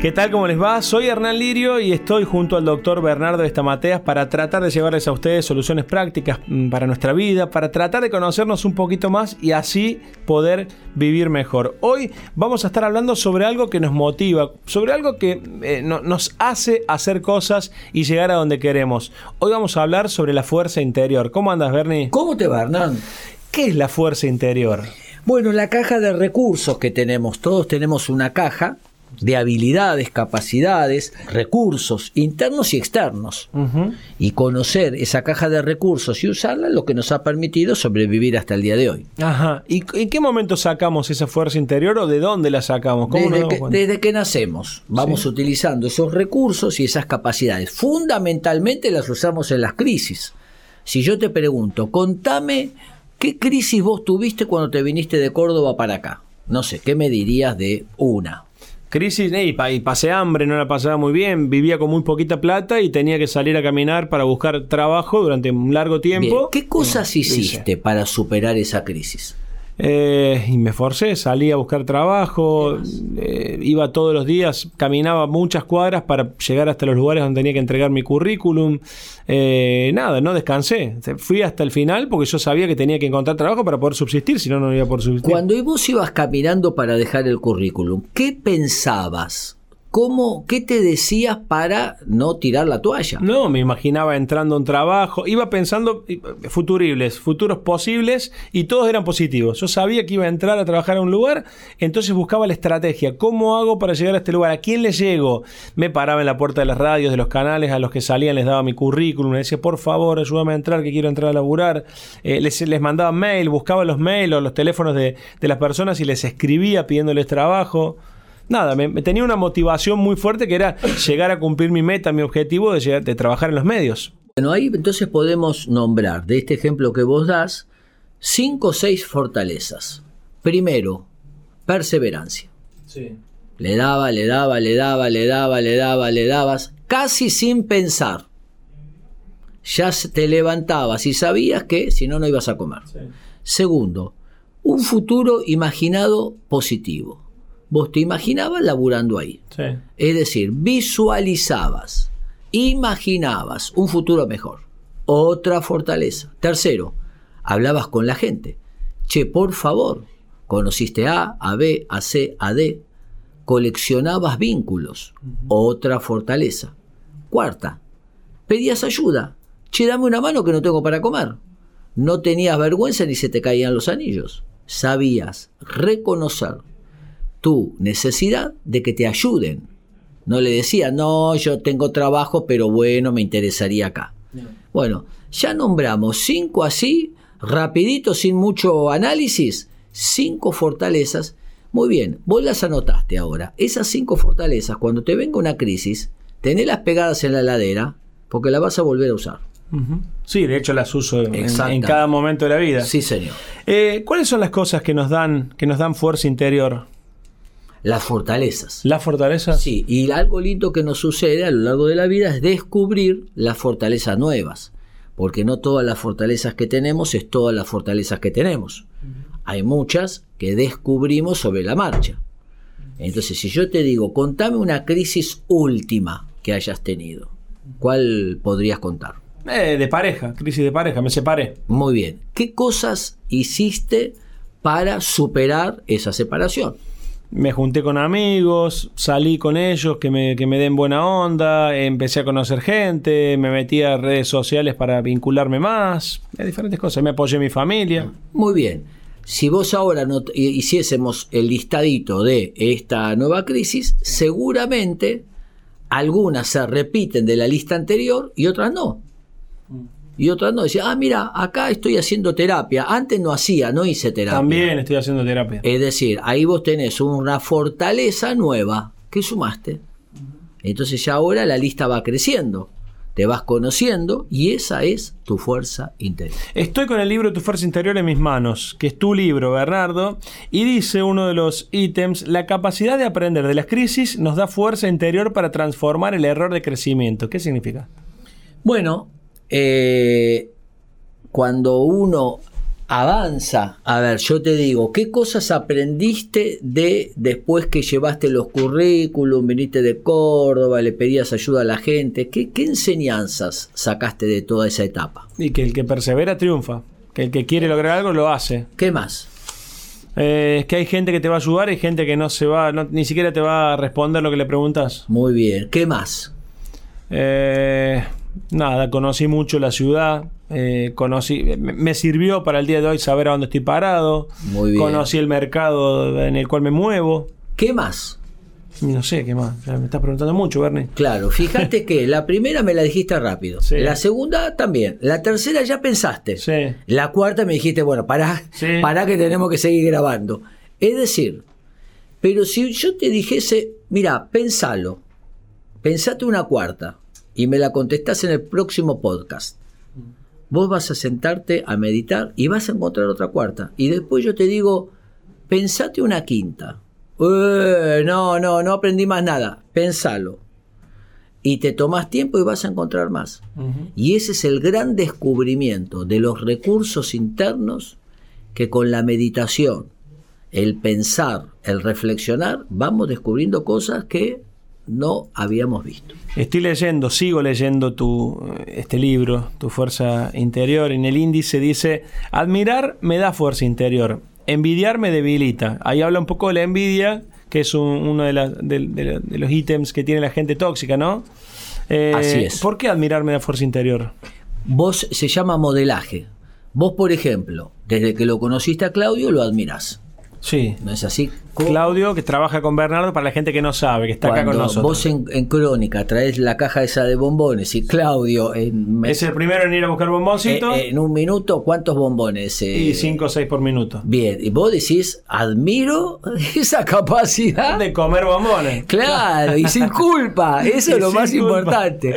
¿Qué tal? ¿Cómo les va? Soy Hernán Lirio y estoy junto al doctor Bernardo Estamateas para tratar de llevarles a ustedes soluciones prácticas mm, para nuestra vida, para tratar de conocernos un poquito más y así poder vivir mejor. Hoy vamos a estar hablando sobre algo que nos motiva, sobre algo que eh, no, nos hace hacer cosas y llegar a donde queremos. Hoy vamos a hablar sobre la fuerza interior. ¿Cómo andas, Bernie? ¿Cómo te va, Hernán? ¿Qué es la fuerza interior? Bueno, la caja de recursos que tenemos, todos tenemos una caja de habilidades, capacidades, recursos internos y externos. Y conocer esa caja de recursos y usarla es lo que nos ha permitido sobrevivir hasta el día de hoy. Ajá. ¿Y en qué momento sacamos esa fuerza interior o de dónde la sacamos? Desde que, desde, que, nacemos. Vamos utilizando esos recursos y esas capacidades. Fundamentalmente las usamos en las crisis. Si yo te pregunto, contame qué crisis vos tuviste cuando te viniste de Córdoba para acá. No sé, ¿qué me dirías de una? Crisis, y pasé hambre, no la pasaba muy bien, vivía con muy poquita plata y tenía que salir a caminar para buscar trabajo durante un largo tiempo. ¿Qué cosas hiciste para superar esa crisis? Eh, y me forcé, salí a buscar trabajo, eh, iba todos los días, caminaba muchas cuadras para llegar hasta los lugares donde tenía que entregar mi currículum. Eh, nada, no descansé. Fui hasta el final porque yo sabía que tenía que encontrar trabajo para poder subsistir, si no, no iba a poder subsistir. Cuando vos ibas caminando para dejar el currículum, ¿qué pensabas? ¿Cómo, ¿Qué te decías para no tirar la toalla? No, me imaginaba entrando a un trabajo, iba pensando futuribles, futuros posibles y todos eran positivos. Yo sabía que iba a entrar a trabajar a un lugar, entonces buscaba la estrategia. ¿Cómo hago para llegar a este lugar? ¿A quién le llego? Me paraba en la puerta de las radios, de los canales a los que salían, les daba mi currículum, les decía, por favor, ayúdame a entrar, que quiero entrar a laburar. Eh, les, les, mandaba mail, buscaba los mails o los teléfonos de, de las personas y les escribía pidiéndoles trabajo nada, me, tenía una motivación muy fuerte que era llegar a cumplir mi meta, mi objetivo de, de trabajar en los medios. Bueno, ahí entonces podemos nombrar de este ejemplo que vos das cinco o seis fortalezas. Primero, perseverancia. Sí. Le daba, le daba, le daba, le daba, le daba, le dabas, casi sin pensar. Ya te levantabas y sabías que si no, no ibas a comer. Segundo, un futuro imaginado positivo vos te imaginabas laburando ahí. Es decir, visualizabas, imaginabas un futuro mejor. Otra fortaleza. Tercero, hablabas con la gente. Che, por favor, conociste a, a B, a C, a D. Coleccionabas vínculos. Otra fortaleza. Cuarta, pedías ayuda. Che, dame una mano que no tengo para comer. No tenías vergüenza ni se te caían los anillos. Sabías reconocer tu necesidad de que te ayuden. No le decía, no, yo tengo trabajo, pero bueno, me interesaría acá. Bueno, ya nombramos cinco así, rapidito, sin mucho análisis, cinco fortalezas. Muy bien, vos las anotaste ahora. Esas cinco fortalezas, cuando te venga una crisis, tenelas pegadas en la ladera, porque las vas a volver a usar. Sí, de hecho las uso en, cada momento de la vida. Sí, señor. Eh, ¿Cuáles son las cosas que nos dan, que nos dan fuerza interior? Las fortalezas. ¿Las fortalezas? Sí, y algo lindo que nos sucede a lo largo de la vida es descubrir las fortalezas nuevas, porque no todas las fortalezas que tenemos es todas las fortalezas que tenemos. Hay muchas que descubrimos sobre la marcha. Entonces, si yo te digo, contame una crisis última que hayas tenido, ¿cuál podrías contar? Eh, de pareja, crisis de pareja, me separé. Muy bien. ¿Qué cosas hiciste para superar esa separación? Me junté con amigos, salí con ellos que me, que me den buena onda, empecé a conocer gente, me metí a redes sociales para vincularme más, diferentes cosas, me apoyé a mi familia. Muy bien. Si vos ahora no hiciésemos el listadito de esta nueva crisis, seguramente algunas se repiten de la lista anterior y otras no y otras no. Decía, ah, mira, acá estoy haciendo terapia. Antes no hacía, no hice terapia. También estoy haciendo terapia. Es decir, ahí vos tenés una fortaleza nueva que sumaste. Entonces ya ahora la lista va creciendo. te vas conociendo y esa es tu fuerza interior. Estoy con el libro Tu fuerza interior en mis manos, que es tu libro, Bernardo, y dice uno de los ítems, la capacidad de aprender de las crisis nos da fuerza interior para transformar el error de crecimiento. ¿Qué significa? Bueno, eh, cuando uno avanza, a ver, yo te digo, ¿qué cosas aprendiste de después que llevaste los currículum, viniste de Córdoba, le pedías ayuda a la gente? ¿Qué, enseñanzas sacaste de toda esa etapa? Y que el que persevera triunfa, que el que quiere lograr algo lo hace. ¿Qué más? Eh, es que hay gente que te va a ayudar y gente que no se va, ni siquiera te va a responder lo que le preguntas. Muy bien, ¿qué más? Eh, nada, conocí mucho la ciudad, eh, conocí, me sirvió para el día de hoy saber a dónde estoy parado, Muy bien. conocí el mercado en el cual me muevo. ¿Qué más? No sé, ¿qué más? Me estás preguntando mucho, Bernie. Claro, fíjate que la primera me la dijiste rápido. La segunda también. La tercera ya pensaste. Sí. La cuarta me dijiste, bueno, pará, pará que tenemos que seguir grabando. Es decir, pero si yo te dijese, mira, pensalo, pensate una cuarta y me la contestás en el próximo podcast. Vos vas a sentarte a meditar y vas a encontrar otra cuarta. Y después yo te digo, pensate una quinta. Eh, no, no, no aprendí más nada. Pensalo. Y te tomas tiempo y vas a encontrar más. Y ese es el gran descubrimiento de los recursos internos que con la meditación, el pensar, el reflexionar, vamos descubriendo cosas que no habíamos visto. Estoy leyendo, sigo leyendo tu, este libro, Tu Fuerza Interior. En el índice dice, admirar me da fuerza interior, envidiar me debilita. Ahí habla un poco de la envidia, que es uno de, los ítems que tiene la gente tóxica, ¿no? Eh, Así es. ¿Por qué admirar me da fuerza interior? Vos se llama modelaje. Vos, por ejemplo, desde que lo conociste a Claudio, lo admirás. Sí. ¿No es así? Claudio, que trabaja con Bernardo, para la gente que no sabe, que está acá con nosotros. Vos en, Crónica traes la caja esa de bombones y Claudio. es el primero en ir a buscar bomboncitos. Eh, en un minuto, ¿cuántos bombones? y cinco o seis por minuto. Bien, y vos decís, admiro esa capacidad. De comer bombones. Claro, y sin culpa. Eso es lo más importante.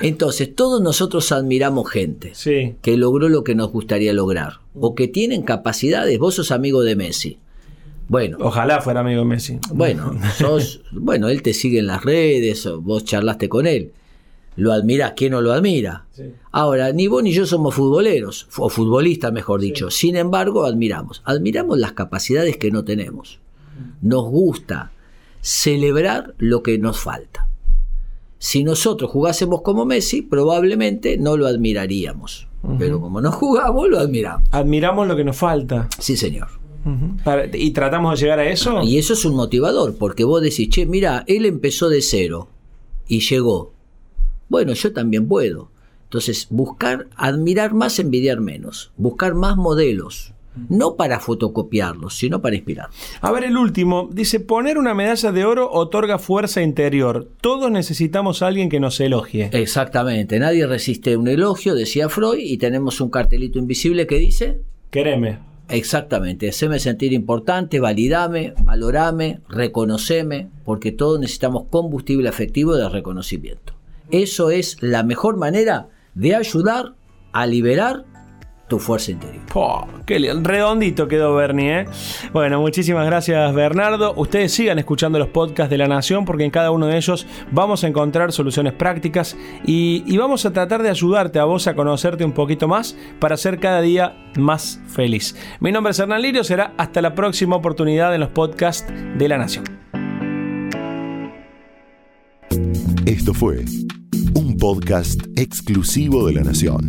Entonces, todos nosotros admiramos gente que logró lo que nos gustaría lograr o que tienen capacidades. Vos sos amigo de Messi. Bueno. Ojalá fuera amigo Messi. Bueno, sos, bueno, él te sigue en las redes, vos charlaste con él. Lo admirás, ¿quién no lo admira? Ahora, ni vos ni yo somos futboleros, o futbolistas mejor dicho. Sin embargo, admiramos. Admiramos las capacidades que no tenemos. Nos gusta celebrar lo que nos falta. Si nosotros jugásemos como Messi, probablemente no lo admiraríamos. Pero como no jugamos, lo admiramos. Admiramos lo que nos falta. Sí, señor. ¿Y tratamos de llegar a eso? Y eso es un motivador, porque vos decís, che, mira, él empezó de cero y llegó. Bueno, yo también puedo. Entonces, buscar, admirar más, envidiar menos. Buscar más modelos. No para fotocopiarlos, sino para inspirar. A ver, el último. Dice, poner una medalla de oro otorga fuerza interior. Todos necesitamos a alguien que nos elogie. Exactamente. Nadie resiste un elogio, decía Freud, y tenemos un cartelito invisible que dice... Quereme. Exactamente, haceme sentir importante, validame, valorame, reconoceme, porque todos necesitamos combustible afectivo de reconocimiento. Eso es la mejor manera de ayudar a liberar tu fuerza interior. qué redondito quedó Bernie, ¿eh? Bueno, muchísimas gracias Bernardo. Ustedes sigan escuchando los podcasts de La Nación porque en cada uno de ellos vamos a encontrar soluciones prácticas y, y vamos a tratar de ayudarte a vos a conocerte un poquito más para ser cada día más feliz. Mi nombre es Hernán Lirio, será hasta la próxima oportunidad en los podcasts de La Nación. Esto fue un podcast exclusivo de La Nación.